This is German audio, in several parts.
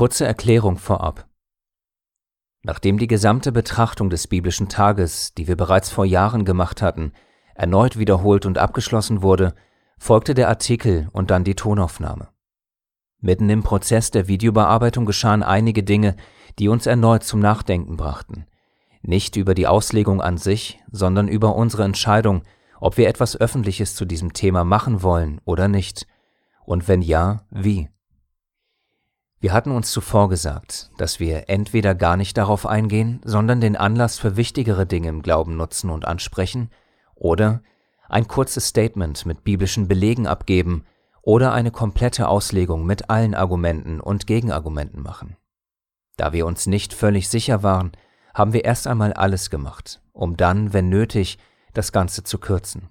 Kurze Erklärung vorab. Nachdem die gesamte Betrachtung des biblischen Tages, die wir bereits vor Jahren gemacht hatten, erneut wiederholt und abgeschlossen wurde, folgte der Artikel und dann die Tonaufnahme. Mitten im Prozess der Videobearbeitung geschahen einige Dinge, die uns erneut zum Nachdenken brachten. Nicht über die Auslegung an sich, sondern über unsere Entscheidung, ob wir etwas Öffentliches zu diesem Thema machen wollen oder nicht. Und wenn ja, wie. Wir hatten uns zuvor gesagt, dass wir entweder gar nicht darauf eingehen, sondern den Anlass für wichtigere Dinge im Glauben nutzen und ansprechen, oder ein kurzes Statement mit biblischen Belegen abgeben oder eine komplette Auslegung mit allen Argumenten und Gegenargumenten machen. Da wir uns nicht völlig sicher waren, haben wir erst einmal alles gemacht, um dann, wenn nötig, das Ganze zu kürzen.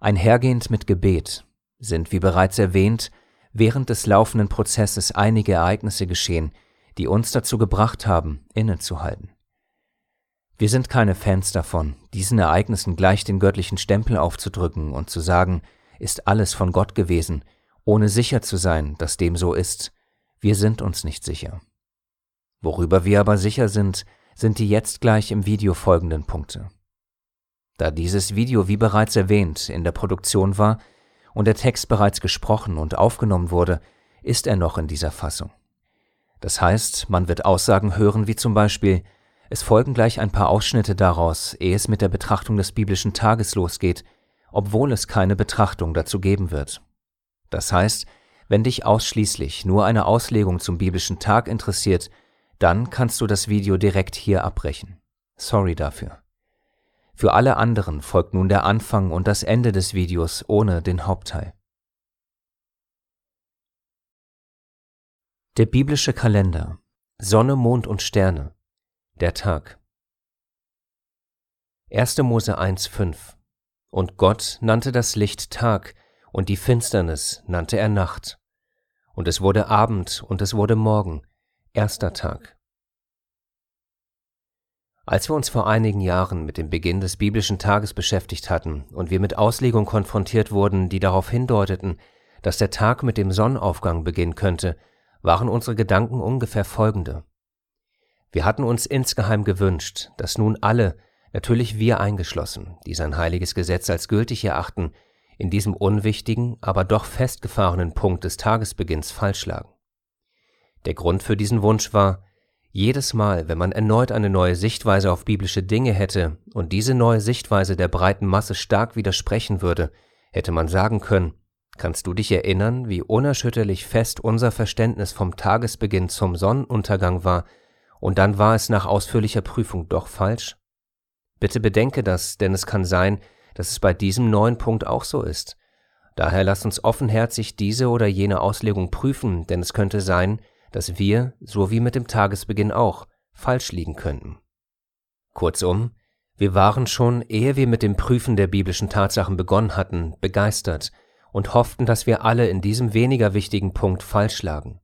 Einhergehend mit Gebet sind, wie bereits erwähnt, während des laufenden Prozesses einige Ereignisse geschehen, die uns dazu gebracht haben, innezuhalten. Wir sind keine Fans davon, diesen Ereignissen gleich den göttlichen Stempel aufzudrücken und zu sagen, ist alles von Gott gewesen, ohne sicher zu sein, dass dem so ist. Wir sind uns nicht sicher. Worüber wir aber sicher sind, sind die jetzt gleich im Video folgenden Punkte. Da dieses Video, wie bereits erwähnt, in der Produktion war, und der Text bereits gesprochen und aufgenommen wurde, ist er noch in dieser Fassung. Das heißt, man wird Aussagen hören wie zum Beispiel, es folgen gleich ein paar Ausschnitte daraus, ehe es mit der Betrachtung des biblischen Tages losgeht, obwohl es keine Betrachtung dazu geben wird. Das heißt, wenn dich ausschließlich nur eine Auslegung zum biblischen Tag interessiert, dann kannst du das Video direkt hier abbrechen. Sorry dafür. Für alle anderen folgt nun der Anfang und das Ende des Videos ohne den Hauptteil. Der biblische Kalender Sonne, Mond und Sterne Der Tag 1. Mose 1,5 Und Gott nannte das Licht Tag, und die Finsternis nannte er Nacht. Und es wurde Abend und es wurde Morgen, erster Tag. Als wir uns vor einigen Jahren mit dem Beginn des biblischen Tages beschäftigt hatten und wir mit Auslegungen konfrontiert wurden, die darauf hindeuteten, dass der Tag mit dem Sonnenaufgang beginnen könnte, waren unsere Gedanken ungefähr folgende. Wir hatten uns insgeheim gewünscht, dass nun alle, natürlich wir eingeschlossen, die sein heiliges Gesetz als gültig erachten, in diesem unwichtigen, aber doch festgefahrenen Punkt des Tagesbeginns falsch lagen. Der Grund für diesen Wunsch war, jedes Mal, wenn man erneut eine neue Sichtweise auf biblische Dinge hätte und diese neue Sichtweise der breiten Masse stark widersprechen würde, hätte man sagen können, kannst du dich erinnern, wie unerschütterlich fest unser Verständnis vom Tagesbeginn zum Sonnenuntergang war, und dann war es nach ausführlicher Prüfung doch falsch? Bitte bedenke das, denn es kann sein, dass es bei diesem neuen Punkt auch so ist. Daher lass uns offenherzig diese oder jene Auslegung prüfen, denn es könnte sein, dass wir, so wie mit dem Tagesbeginn auch, falsch liegen könnten. Kurzum, wir waren schon, ehe wir mit dem Prüfen der biblischen Tatsachen begonnen hatten, begeistert und hofften, dass wir alle in diesem weniger wichtigen Punkt falsch lagen.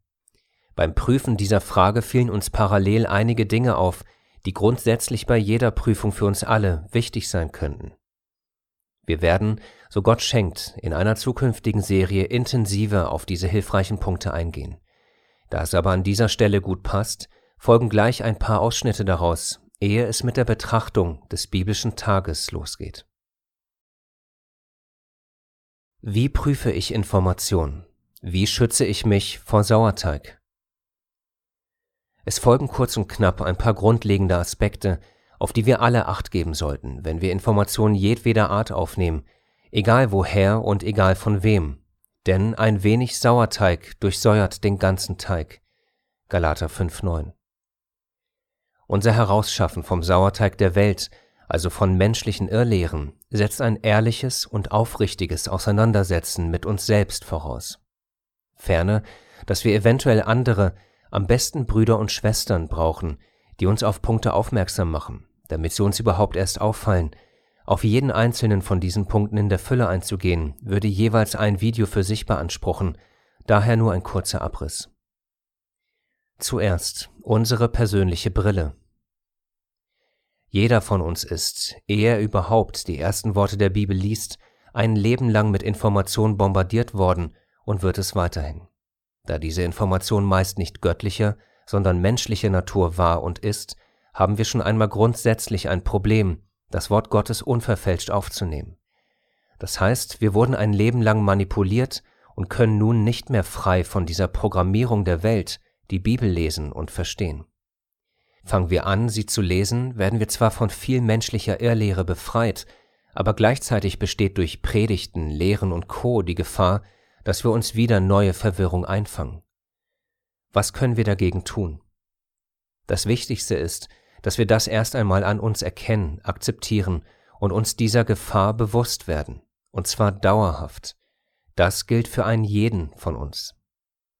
Beim Prüfen dieser Frage fielen uns parallel einige Dinge auf, die grundsätzlich bei jeder Prüfung für uns alle wichtig sein könnten. Wir werden, so Gott schenkt, in einer zukünftigen Serie intensiver auf diese hilfreichen Punkte eingehen. Da es aber an dieser Stelle gut passt, folgen gleich ein paar Ausschnitte daraus, ehe es mit der Betrachtung des biblischen Tages losgeht. Wie prüfe ich Informationen? Wie schütze ich mich vor Sauerteig? Es folgen kurz und knapp ein paar grundlegende Aspekte, auf die wir alle Acht geben sollten, wenn wir Informationen jedweder Art aufnehmen, egal woher und egal von wem, denn ein wenig Sauerteig durchsäuert den ganzen Teig. Galater 5,9 Unser Herausschaffen vom Sauerteig der Welt, also von menschlichen Irrlehren, setzt ein ehrliches und aufrichtiges Auseinandersetzen mit uns selbst voraus. Ferner, dass wir eventuell andere, am besten Brüder und Schwestern brauchen, die uns auf Punkte aufmerksam machen, damit sie uns überhaupt erst auffallen, auf jeden einzelnen von diesen Punkten in der Fülle einzugehen, würde jeweils ein Video für sich beanspruchen, daher nur ein kurzer Abriss. Zuerst unsere persönliche Brille. Jeder von uns ist, ehe er überhaupt die ersten Worte der Bibel liest, ein Leben lang mit Informationen bombardiert worden und wird es weiterhin. Da diese Information meist nicht göttlicher, sondern menschlicher Natur war und ist, haben wir schon einmal grundsätzlich ein Problem, das Wort Gottes unverfälscht aufzunehmen. Das heißt, wir wurden ein Leben lang manipuliert und können nun nicht mehr frei von dieser Programmierung der Welt die Bibel lesen und verstehen. Fangen wir an, sie zu lesen, werden wir zwar von viel menschlicher Irrlehre befreit, aber gleichzeitig besteht durch Predigten, Lehren und Co. die Gefahr, dass wir uns wieder neue Verwirrung einfangen. Was können wir dagegen tun? Das Wichtigste ist, dass wir das erst einmal an uns erkennen, akzeptieren und uns dieser Gefahr bewusst werden, und zwar dauerhaft. Das gilt für einen jeden von uns.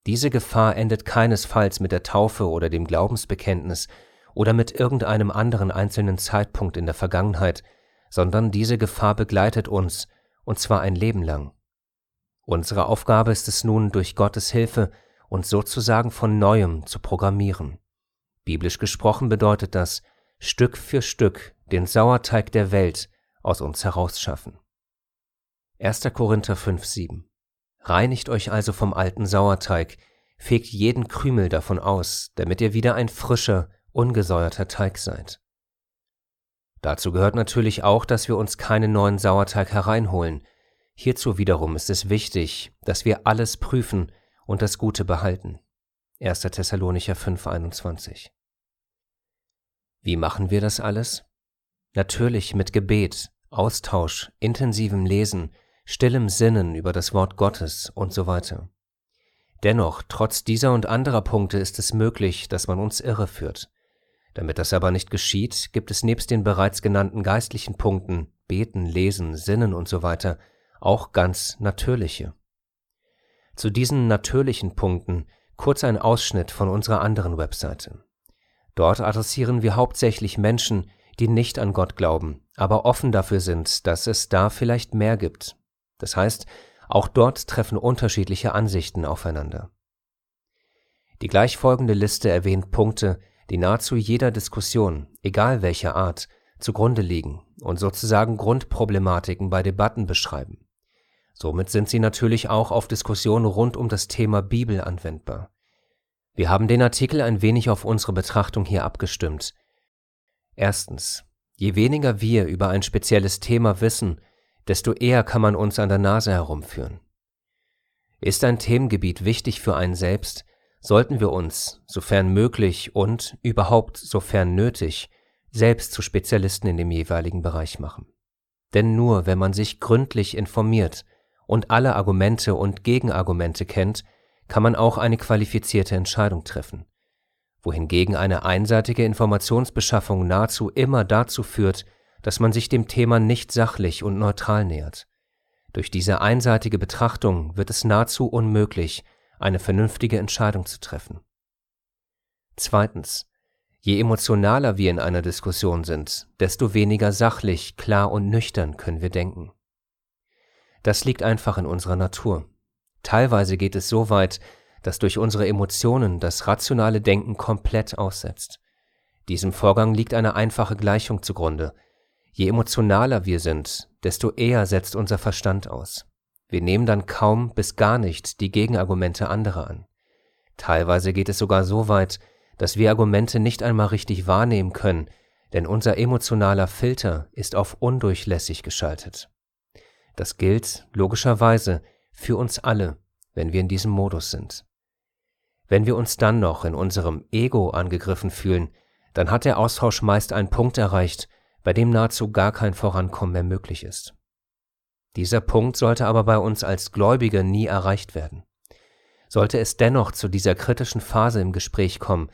Diese Gefahr endet keinesfalls mit der Taufe oder dem Glaubensbekenntnis oder mit irgendeinem anderen einzelnen Zeitpunkt in der Vergangenheit, sondern diese Gefahr begleitet uns, und zwar ein Leben lang. Unsere Aufgabe ist es nun, durch Gottes Hilfe uns sozusagen von neuem zu programmieren. Biblisch gesprochen bedeutet das, Stück für Stück den Sauerteig der Welt aus uns herausschaffen. 1. Korinther 5, 7 Reinigt euch also vom alten Sauerteig, fegt jeden Krümel davon aus, damit ihr wieder ein frischer, ungesäuerter Teig seid. Dazu gehört natürlich auch, dass wir uns keinen neuen Sauerteig hereinholen. Hierzu wiederum ist es wichtig, dass wir alles prüfen und das Gute behalten. 1. Thessalonicher 5,21 Wie machen wir das alles? Natürlich mit Gebet, Austausch, intensivem Lesen, stillem Sinnen über das Wort Gottes und so weiter. Dennoch, trotz dieser und anderer Punkte ist es möglich, dass man uns irreführt. Damit das aber nicht geschieht, gibt es nebst den bereits genannten geistlichen Punkten, Beten, Lesen, Sinnen und so weiter, auch ganz natürliche. Zu diesen natürlichen Punkten kurz ein Ausschnitt von unserer anderen Webseite. Dort adressieren wir hauptsächlich Menschen, die nicht an Gott glauben, aber offen dafür sind, dass es da vielleicht mehr gibt. Das heißt, auch dort treffen unterschiedliche Ansichten aufeinander. Die gleichfolgende Liste erwähnt Punkte, die nahezu jeder Diskussion, egal welcher Art, zugrunde liegen und sozusagen Grundproblematiken bei Debatten beschreiben. Somit sind sie natürlich auch auf Diskussionen rund um das Thema Bibel anwendbar. Wir haben den Artikel ein wenig auf unsere Betrachtung hier abgestimmt. Erstens. Je weniger wir über ein spezielles Thema wissen, desto eher kann man uns an der Nase herumführen. Ist ein Themengebiet wichtig für einen selbst, sollten wir uns, sofern möglich und überhaupt sofern nötig, selbst zu Spezialisten in dem jeweiligen Bereich machen. Denn nur wenn man sich gründlich informiert und alle Argumente und Gegenargumente kennt, kann man auch eine qualifizierte Entscheidung treffen, wohingegen eine einseitige Informationsbeschaffung nahezu immer dazu führt, dass man sich dem Thema nicht sachlich und neutral nähert. Durch diese einseitige Betrachtung wird es nahezu unmöglich, eine vernünftige Entscheidung zu treffen. Zweitens. Je emotionaler wir in einer Diskussion sind, desto weniger sachlich, klar und nüchtern können wir denken. Das liegt einfach in unserer Natur. Teilweise geht es so weit, dass durch unsere Emotionen das rationale Denken komplett aussetzt. Diesem Vorgang liegt eine einfache Gleichung zugrunde. Je emotionaler wir sind, desto eher setzt unser Verstand aus. Wir nehmen dann kaum bis gar nicht die Gegenargumente anderer an. Teilweise geht es sogar so weit, dass wir Argumente nicht einmal richtig wahrnehmen können, denn unser emotionaler Filter ist auf undurchlässig geschaltet. Das gilt, logischerweise, für uns alle, wenn wir in diesem Modus sind. Wenn wir uns dann noch in unserem Ego angegriffen fühlen, dann hat der Austausch meist einen Punkt erreicht, bei dem nahezu gar kein Vorankommen mehr möglich ist. Dieser Punkt sollte aber bei uns als Gläubige nie erreicht werden. Sollte es dennoch zu dieser kritischen Phase im Gespräch kommen,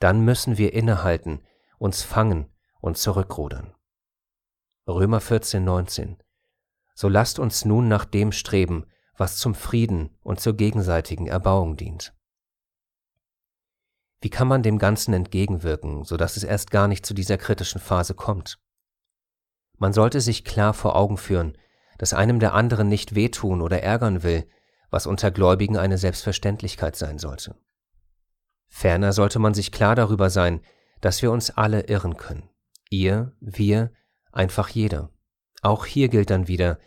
dann müssen wir innehalten, uns fangen und zurückrudern. Römer 14, 19 So lasst uns nun nach dem streben, was zum Frieden und zur gegenseitigen Erbauung dient. Wie kann man dem Ganzen entgegenwirken, so dass es erst gar nicht zu dieser kritischen Phase kommt? Man sollte sich klar vor Augen führen, dass einem der anderen nicht wehtun oder ärgern will, was unter Gläubigen eine Selbstverständlichkeit sein sollte. Ferner sollte man sich klar darüber sein, dass wir uns alle irren können. Ihr, wir, einfach jeder. Auch hier gilt dann wieder,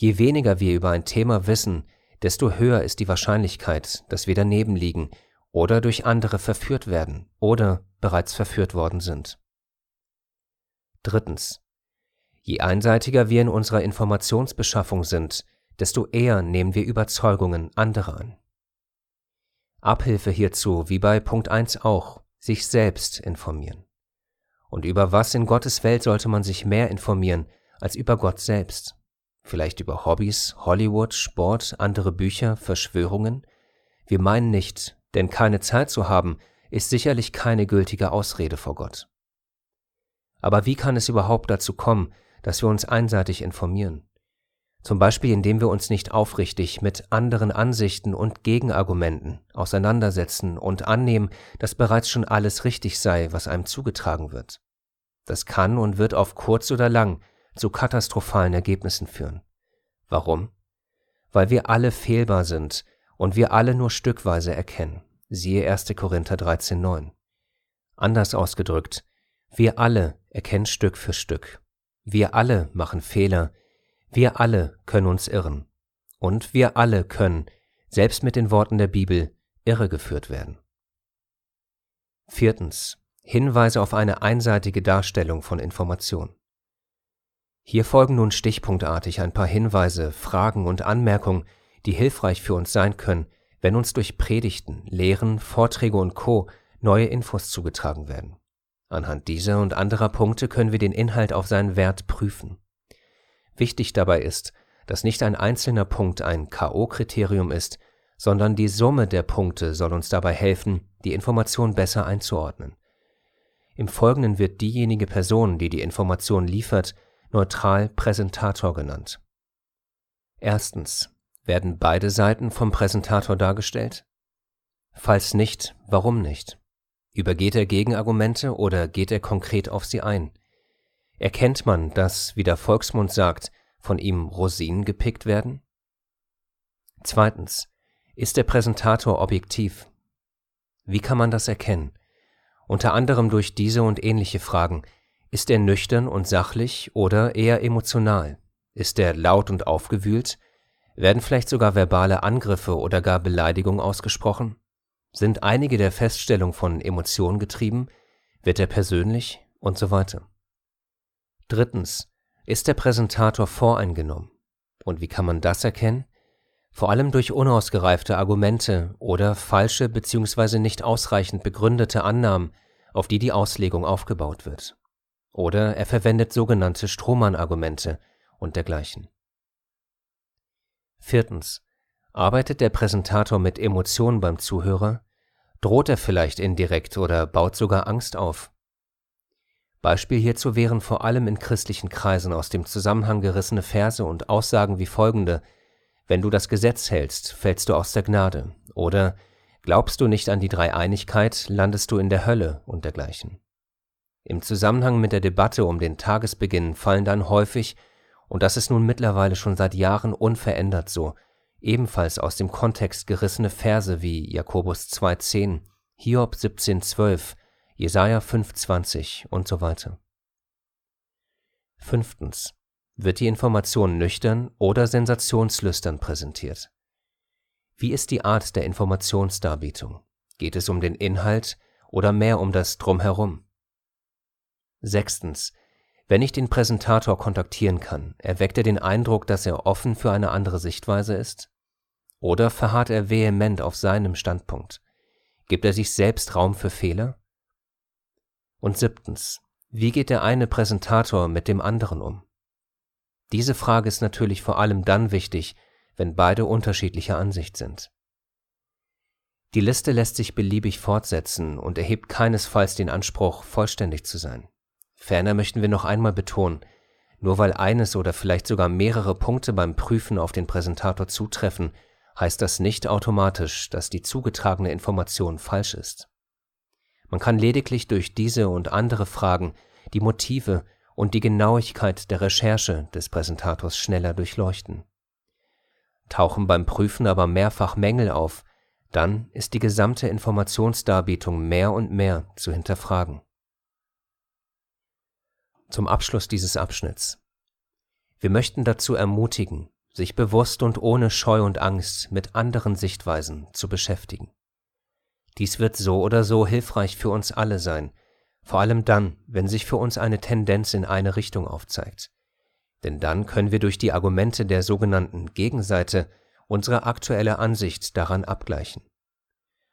je weniger wir über ein Thema wissen, desto höher ist die Wahrscheinlichkeit, dass wir daneben liegen oder durch andere verführt werden oder bereits verführt worden sind. Drittens. Je einseitiger wir in unserer Informationsbeschaffung sind, desto eher nehmen wir Überzeugungen anderer an. Abhilfe hierzu, wie bei Punkt 1 auch, sich selbst informieren. Und über was in Gottes Welt sollte man sich mehr informieren als über Gott selbst? Vielleicht über Hobbys, Hollywood, Sport, andere Bücher, Verschwörungen? Wir meinen nicht, denn keine Zeit zu haben, ist sicherlich keine gültige Ausrede vor Gott. Aber wie kann es überhaupt dazu kommen, dass wir uns einseitig informieren? Zum Beispiel indem wir uns nicht aufrichtig mit anderen Ansichten und Gegenargumenten auseinandersetzen und annehmen, dass bereits schon alles richtig sei, was einem zugetragen wird. Das kann und wird auf kurz oder lang zu katastrophalen Ergebnissen führen. Warum? Weil wir alle fehlbar sind und wir alle nur stückweise erkennen. Siehe 1. Korinther 13,9. Anders ausgedrückt, wir alle erkennen Stück für Stück. Wir alle machen Fehler, wir alle können uns irren. Und wir alle können, selbst mit den Worten der Bibel, irregeführt werden. Viertens. Hinweise auf eine einseitige Darstellung von Information. Hier folgen nun stichpunktartig ein paar Hinweise, Fragen und Anmerkungen, die hilfreich für uns sein können, wenn uns durch Predigten, Lehren, Vorträge und Co. neue Infos zugetragen werden. Anhand dieser und anderer Punkte können wir den Inhalt auf seinen Wert prüfen. Wichtig dabei ist, dass nicht ein einzelner Punkt ein KO-Kriterium ist, sondern die Summe der Punkte soll uns dabei helfen, die Information besser einzuordnen. Im Folgenden wird diejenige Person, die die Information liefert, neutral Präsentator genannt. Erstens. Werden beide Seiten vom Präsentator dargestellt? Falls nicht, warum nicht? Übergeht er Gegenargumente oder geht er konkret auf sie ein? Erkennt man, dass, wie der Volksmund sagt, von ihm Rosinen gepickt werden? Zweitens. Ist der Präsentator objektiv? Wie kann man das erkennen? Unter anderem durch diese und ähnliche Fragen. Ist er nüchtern und sachlich oder eher emotional? Ist er laut und aufgewühlt? Werden vielleicht sogar verbale Angriffe oder gar Beleidigungen ausgesprochen? Sind einige der Feststellung von Emotionen getrieben? Wird er persönlich? Und so weiter. Drittens. Ist der Präsentator voreingenommen? Und wie kann man das erkennen? Vor allem durch unausgereifte Argumente oder falsche bzw. nicht ausreichend begründete Annahmen, auf die die Auslegung aufgebaut wird. Oder er verwendet sogenannte Strohmann-Argumente und dergleichen. Viertens. Arbeitet der Präsentator mit Emotionen beim Zuhörer? Droht er vielleicht indirekt oder baut sogar Angst auf? Beispiel hierzu wären vor allem in christlichen Kreisen aus dem Zusammenhang gerissene Verse und Aussagen wie folgende Wenn du das Gesetz hältst, fällst du aus der Gnade oder Glaubst du nicht an die Dreieinigkeit, landest du in der Hölle und dergleichen. Im Zusammenhang mit der Debatte um den Tagesbeginn fallen dann häufig, und das ist nun mittlerweile schon seit Jahren unverändert so, ebenfalls aus dem Kontext gerissene Verse wie Jakobus 2,10, Hiob 17,12, Jesaja 5,20 und so weiter. Fünftens. Wird die Information nüchtern oder sensationslüstern präsentiert? Wie ist die Art der Informationsdarbietung? Geht es um den Inhalt oder mehr um das Drumherum? Sechstens. Wenn ich den Präsentator kontaktieren kann, erweckt er den Eindruck, dass er offen für eine andere Sichtweise ist? Oder verharrt er vehement auf seinem Standpunkt? Gibt er sich selbst Raum für Fehler? Und siebtens, wie geht der eine Präsentator mit dem anderen um? Diese Frage ist natürlich vor allem dann wichtig, wenn beide unterschiedlicher Ansicht sind. Die Liste lässt sich beliebig fortsetzen und erhebt keinesfalls den Anspruch, vollständig zu sein. Ferner möchten wir noch einmal betonen, nur weil eines oder vielleicht sogar mehrere Punkte beim Prüfen auf den Präsentator zutreffen, heißt das nicht automatisch, dass die zugetragene Information falsch ist. Man kann lediglich durch diese und andere Fragen die Motive und die Genauigkeit der Recherche des Präsentators schneller durchleuchten. Tauchen beim Prüfen aber mehrfach Mängel auf, dann ist die gesamte Informationsdarbietung mehr und mehr zu hinterfragen. Zum Abschluss dieses Abschnitts. Wir möchten dazu ermutigen, sich bewusst und ohne Scheu und Angst mit anderen Sichtweisen zu beschäftigen. Dies wird so oder so hilfreich für uns alle sein, vor allem dann, wenn sich für uns eine Tendenz in eine Richtung aufzeigt. Denn dann können wir durch die Argumente der sogenannten Gegenseite unsere aktuelle Ansicht daran abgleichen.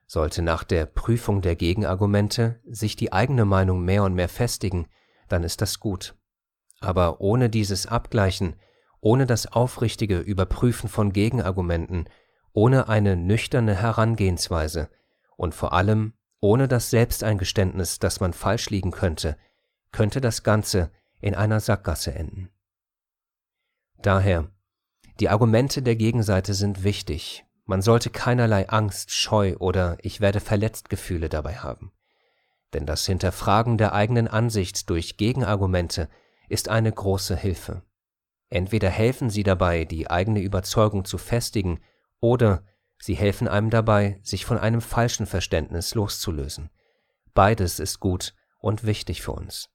Sollte nach der Prüfung der Gegenargumente sich die eigene Meinung mehr und mehr festigen, dann ist das gut. Aber ohne dieses Abgleichen, ohne das aufrichtige Überprüfen von Gegenargumenten, ohne eine nüchterne Herangehensweise und vor allem ohne das Selbsteingeständnis, dass man falsch liegen könnte, könnte das Ganze in einer Sackgasse enden. Daher, die Argumente der Gegenseite sind wichtig, man sollte keinerlei Angst, Scheu oder ich werde verletzt Gefühle dabei haben. Denn das Hinterfragen der eigenen Ansicht durch Gegenargumente ist eine große Hilfe. Entweder helfen sie dabei, die eigene Überzeugung zu festigen, oder sie helfen einem dabei, sich von einem falschen Verständnis loszulösen. Beides ist gut und wichtig für uns.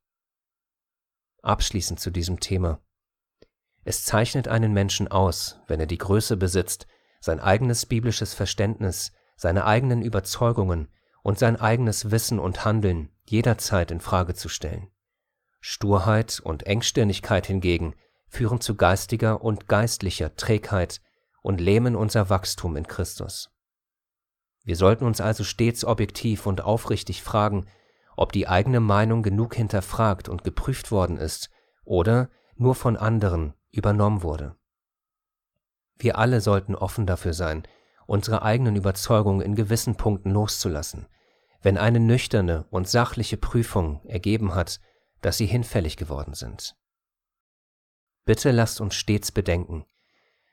Abschließend zu diesem Thema. Es zeichnet einen Menschen aus, wenn er die Größe besitzt, sein eigenes biblisches Verständnis, seine eigenen Überzeugungen und sein eigenes Wissen und Handeln jederzeit in Frage zu stellen. Sturheit und Engstirnigkeit hingegen führen zu geistiger und geistlicher Trägheit und lähmen unser Wachstum in Christus. Wir sollten uns also stets objektiv und aufrichtig fragen, ob die eigene Meinung genug hinterfragt und geprüft worden ist oder nur von anderen übernommen wurde. Wir alle sollten offen dafür sein, unsere eigenen Überzeugungen in gewissen Punkten loszulassen, wenn eine nüchterne und sachliche Prüfung ergeben hat, dass sie hinfällig geworden sind. Bitte lasst uns stets bedenken,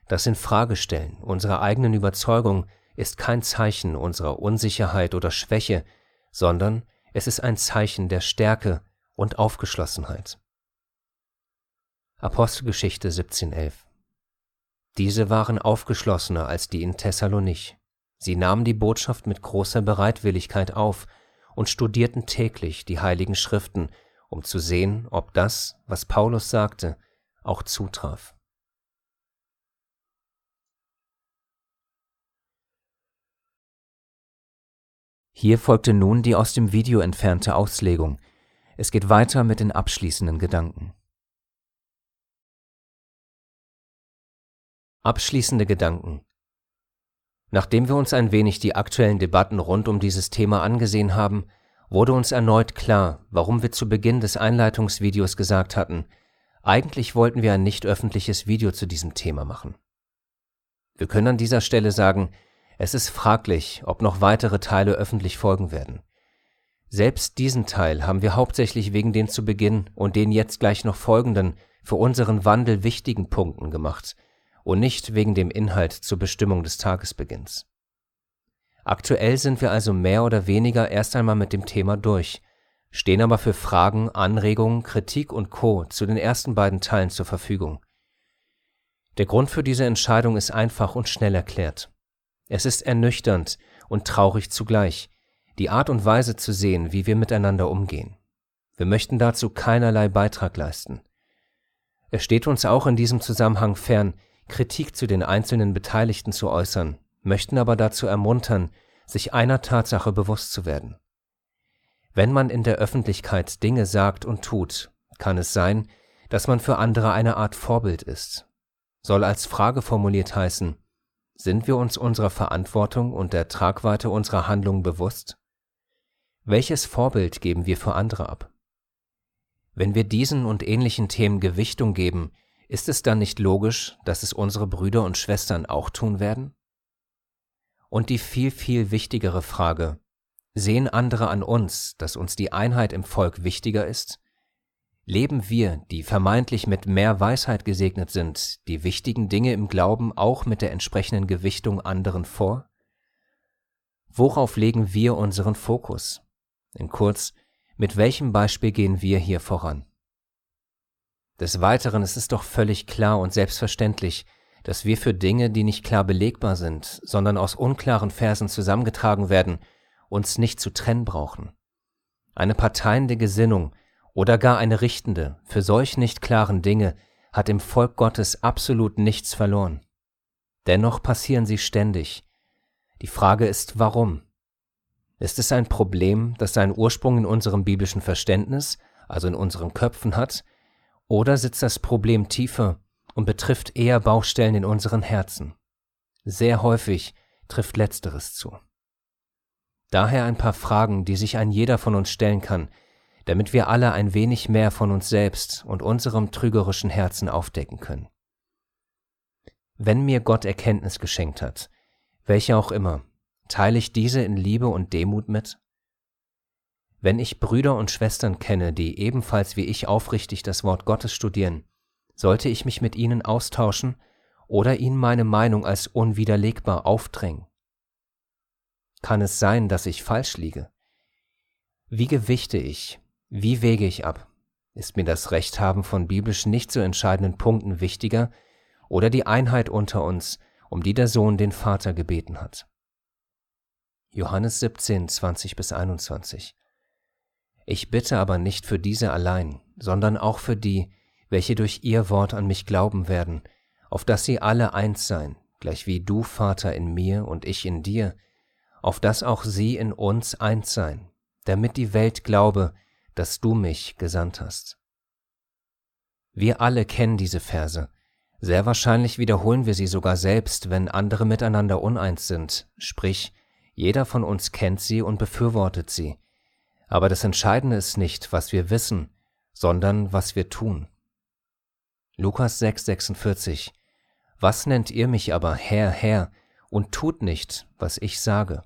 das Infragestellen unserer eigenen Überzeugung ist kein Zeichen unserer Unsicherheit oder Schwäche, sondern es ist ein Zeichen der Stärke und Aufgeschlossenheit. Apostelgeschichte 17.11 Diese waren aufgeschlossener als die in Thessalonich. Sie nahmen die Botschaft mit großer Bereitwilligkeit auf und studierten täglich die heiligen Schriften, um zu sehen, ob das, was Paulus sagte, auch zutraf. Hier folgte nun die aus dem Video entfernte Auslegung. Es geht weiter mit den abschließenden Gedanken. Abschließende Gedanken Nachdem wir uns ein wenig die aktuellen Debatten rund um dieses Thema angesehen haben, wurde uns erneut klar, warum wir zu Beginn des Einleitungsvideos gesagt hatten, eigentlich wollten wir ein nicht öffentliches Video zu diesem Thema machen. Wir können an dieser Stelle sagen, es ist fraglich, ob noch weitere Teile öffentlich folgen werden. Selbst diesen Teil haben wir hauptsächlich wegen den zu Beginn und den jetzt gleich noch folgenden, für unseren Wandel wichtigen Punkten gemacht und nicht wegen dem Inhalt zur Bestimmung des Tagesbeginns. Aktuell sind wir also mehr oder weniger erst einmal mit dem Thema durch, stehen aber für Fragen, Anregungen, Kritik und Co. zu den ersten beiden Teilen zur Verfügung. Der Grund für diese Entscheidung ist einfach und schnell erklärt. Es ist ernüchternd und traurig zugleich, die Art und Weise zu sehen, wie wir miteinander umgehen. Wir möchten dazu keinerlei Beitrag leisten. Es steht uns auch in diesem Zusammenhang fern, Kritik zu den einzelnen Beteiligten zu äußern, möchten aber dazu ermuntern, sich einer Tatsache bewusst zu werden. Wenn man in der Öffentlichkeit Dinge sagt und tut, kann es sein, dass man für andere eine Art Vorbild ist. Soll als Frage formuliert heißen, sind wir uns unserer Verantwortung und der Tragweite unserer Handlungen bewusst? Welches Vorbild geben wir für andere ab? Wenn wir diesen und ähnlichen Themen Gewichtung geben, ist es dann nicht logisch, dass es unsere Brüder und Schwestern auch tun werden? Und die viel, viel wichtigere Frage, sehen andere an uns, dass uns die Einheit im Volk wichtiger ist? Leben wir, die vermeintlich mit mehr Weisheit gesegnet sind, die wichtigen Dinge im Glauben auch mit der entsprechenden Gewichtung anderen vor? Worauf legen wir unseren Fokus? In kurz, mit welchem Beispiel gehen wir hier voran? Des Weiteren ist es doch völlig klar und selbstverständlich, dass wir für Dinge, die nicht klar belegbar sind, sondern aus unklaren Versen zusammengetragen werden, uns nicht zu trennen brauchen. Eine parteiende Gesinnung oder gar eine richtende, für solch nicht klaren Dinge hat im Volk Gottes absolut nichts verloren. Dennoch passieren sie ständig. Die Frage ist, warum? Ist es ein Problem, das seinen Ursprung in unserem biblischen Verständnis, also in unseren Köpfen hat, oder sitzt das Problem tiefer und betrifft eher Baustellen in unseren Herzen? Sehr häufig trifft letzteres zu. Daher ein paar Fragen, die sich ein jeder von uns stellen kann, damit wir alle ein wenig mehr von uns selbst und unserem trügerischen Herzen aufdecken können. Wenn mir Gott Erkenntnis geschenkt hat, welche auch immer, teile ich diese in Liebe und Demut mit? Wenn ich Brüder und Schwestern kenne, die ebenfalls wie ich aufrichtig das Wort Gottes studieren, sollte ich mich mit ihnen austauschen oder ihnen meine Meinung als unwiderlegbar aufdrängen? Kann es sein, dass ich falsch liege? Wie gewichte ich? Wie wege ich ab? Ist mir das Rechthaben von biblisch nicht so entscheidenden Punkten wichtiger oder die Einheit unter uns, um die der Sohn den Vater gebeten hat? Johannes 17, 20 bis 21 Ich bitte aber nicht für diese allein, sondern auch für die, welche durch ihr Wort an mich glauben werden, auf dass sie alle eins seien, gleich wie du, Vater, in mir und ich in dir, auf dass auch sie in uns eins seien, damit die Welt glaube, dass du mich gesandt hast. Wir alle kennen diese Verse. Sehr wahrscheinlich wiederholen wir sie sogar selbst, wenn andere miteinander uneins sind, sprich, jeder von uns kennt sie und befürwortet sie. Aber das Entscheidende ist nicht, was wir wissen, sondern was wir tun. Lukas 6,46 Was nennt ihr mich aber Herr, Herr, und tut nicht, was ich sage?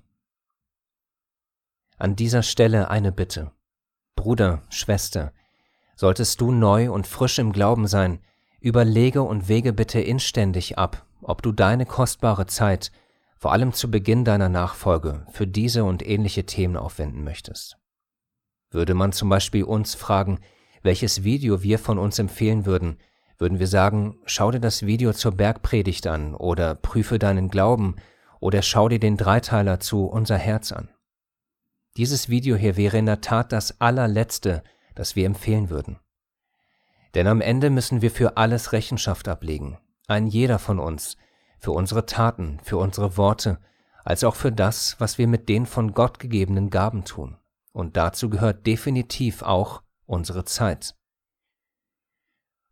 An dieser Stelle eine Bitte. Bruder, Schwester, solltest du neu und frisch im Glauben sein, überlege und wege bitte inständig ab, ob du deine kostbare Zeit, vor allem zu Beginn deiner Nachfolge, für diese und ähnliche Themen aufwenden möchtest. Würde man zum Beispiel uns fragen, welches Video wir von uns empfehlen würden, würden wir sagen, schau dir das Video zur Bergpredigt an oder prüfe deinen Glauben oder schau dir den Dreiteiler zu Unser Herz an. Dieses Video hier wäre in der Tat das allerletzte, das wir empfehlen würden. Denn am Ende müssen wir für alles Rechenschaft ablegen, ein jeder von uns, für unsere Taten, für unsere Worte, als auch für das, was wir mit den von Gott gegebenen Gaben tun. Und dazu gehört definitiv auch unsere Zeit.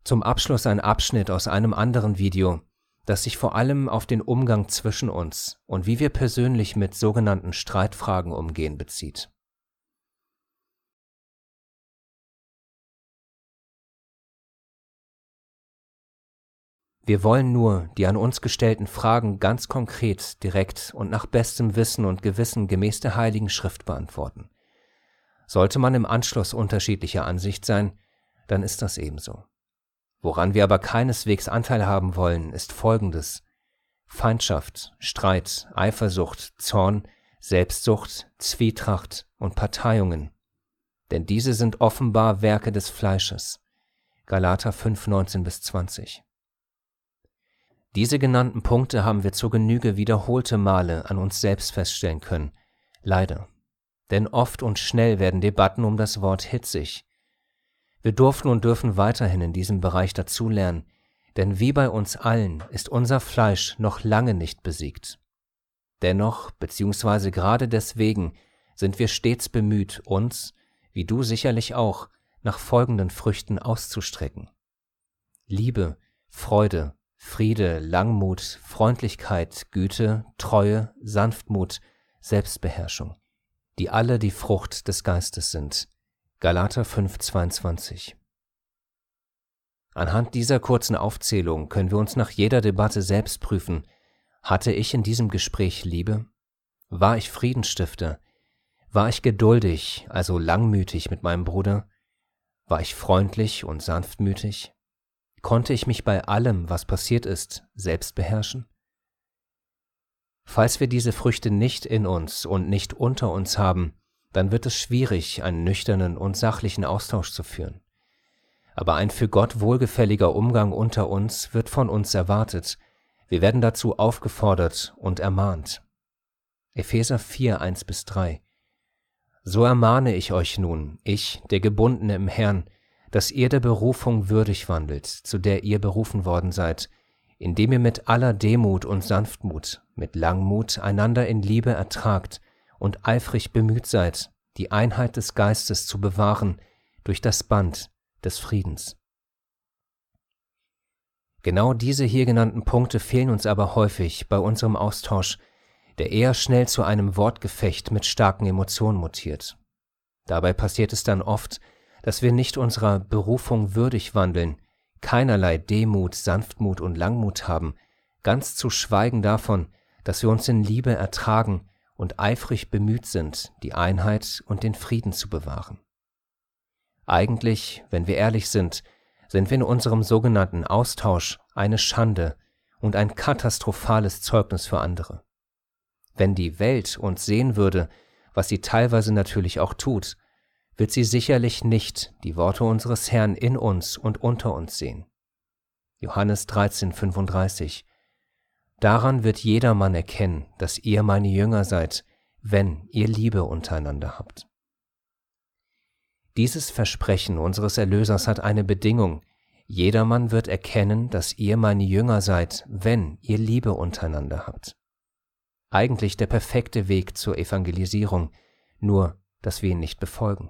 Zum Abschluss ein Abschnitt aus einem anderen Video, das sich vor allem auf den Umgang zwischen uns und wie wir persönlich mit sogenannten Streitfragen umgehen bezieht. Wir wollen nur die an uns gestellten Fragen ganz konkret, direkt und nach bestem Wissen und Gewissen gemäß der Heiligen Schrift beantworten. Sollte man im Anschluss unterschiedlicher Ansicht sein, dann ist das ebenso. Woran wir aber keineswegs Anteil haben wollen, ist Folgendes. Feindschaft, Streit, Eifersucht, Zorn, Selbstsucht, Zwietracht und Parteiungen. Denn diese sind offenbar Werke des Fleisches. Galater 5, 19 bis 20. Diese genannten Punkte haben wir zur Genüge wiederholte Male an uns selbst feststellen können. Leider. Denn oft und schnell werden Debatten um das Wort hitzig, wir durften und dürfen weiterhin in diesem Bereich dazulernen, denn wie bei uns allen ist unser Fleisch noch lange nicht besiegt. Dennoch, beziehungsweise gerade deswegen, sind wir stets bemüht, uns, wie du sicherlich auch, nach folgenden Früchten auszustrecken. Liebe, Freude, Friede, Langmut, Freundlichkeit, Güte, Treue, Sanftmut, Selbstbeherrschung, die alle die Frucht des Geistes sind, Galater 5,22 Anhand dieser kurzen Aufzählung können wir uns nach jeder Debatte selbst prüfen, hatte ich in diesem Gespräch Liebe? War ich Friedensstifter? War ich geduldig, also langmütig mit meinem Bruder? War ich freundlich und sanftmütig? Konnte ich mich bei allem, was passiert ist, selbst beherrschen? Falls wir diese Früchte nicht in uns und nicht unter uns haben, dann wird es schwierig, einen nüchternen und sachlichen Austausch zu führen. Aber ein für Gott wohlgefälliger Umgang unter uns wird von uns erwartet. Wir werden dazu aufgefordert und ermahnt. Epheser 4, 1 bis 3. So ermahne ich euch nun, ich, der Gebundene im Herrn, dass ihr der Berufung würdig wandelt, zu der ihr berufen worden seid, indem ihr mit aller Demut und Sanftmut, mit Langmut einander in Liebe ertragt und eifrig bemüht seid, die Einheit des Geistes zu bewahren durch das Band des Friedens. Genau diese hier genannten Punkte fehlen uns aber häufig bei unserem Austausch, der eher schnell zu einem Wortgefecht mit starken Emotionen mutiert. Dabei passiert es dann oft, dass wir nicht unserer Berufung würdig wandeln, keinerlei Demut, Sanftmut und Langmut haben, ganz zu schweigen davon, dass wir uns in Liebe ertragen und eifrig bemüht sind, die Einheit und den Frieden zu bewahren. Eigentlich, wenn wir ehrlich sind, sind wir in unserem sogenannten Austausch eine Schande und ein katastrophales Zeugnis für andere. Wenn die Welt uns sehen würde, was sie teilweise natürlich auch tut, wird sie sicherlich nicht die Worte unseres Herrn in uns und unter uns sehen. Johannes 13,35 Daran wird jedermann erkennen, dass ihr meine Jünger seid, wenn ihr Liebe untereinander habt. Dieses Versprechen unseres Erlösers hat eine Bedingung. Jedermann wird erkennen, dass ihr meine Jünger seid, wenn ihr Liebe untereinander habt. Eigentlich der perfekte Weg zur Evangelisierung, nur dass wir ihn nicht befolgen.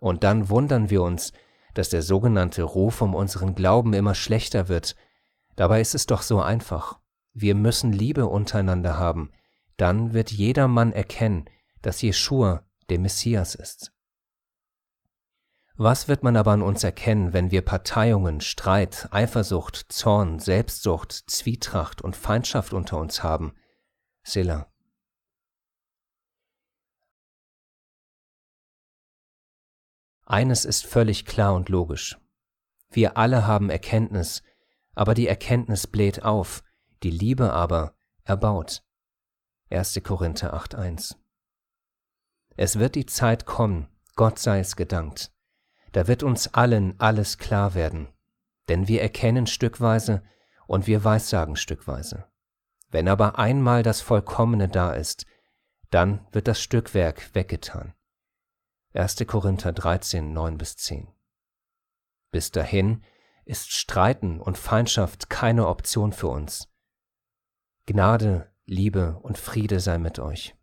Und dann wundern wir uns, dass der sogenannte Ruf um unseren Glauben immer schlechter wird. Dabei ist es doch so einfach. Wir müssen Liebe untereinander haben, dann wird jedermann erkennen, dass Jeschua der Messias ist. Was wird man aber an uns erkennen, wenn wir Parteiungen, Streit, Eifersucht, Zorn, Selbstsucht, Zwietracht und Feindschaft unter uns haben? Silla. Eines ist völlig klar und logisch. Wir alle haben Erkenntnis, aber die Erkenntnis bläht auf, die Liebe aber erbaut. 1. Korinther 8.1 Es wird die Zeit kommen, Gott sei es gedankt, da wird uns allen alles klar werden, denn wir erkennen stückweise und wir weissagen stückweise. Wenn aber einmal das Vollkommene da ist, dann wird das Stückwerk weggetan. 1. Korinther 13, 9 bis 10. Bis dahin ist Streiten und Feindschaft keine Option für uns. Gnade, Liebe und Friede sei mit euch.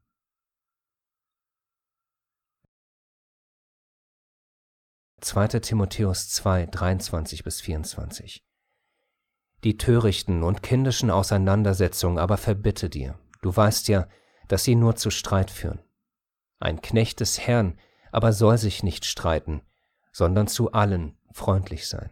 2. Timotheus 2, 23 bis 24. Die törichten und kindischen Auseinandersetzungen aber verbitte dir. Du weißt ja, dass sie nur zu Streit führen. Ein Knecht des Herrn aber soll sich nicht streiten, sondern zu allen freundlich sein.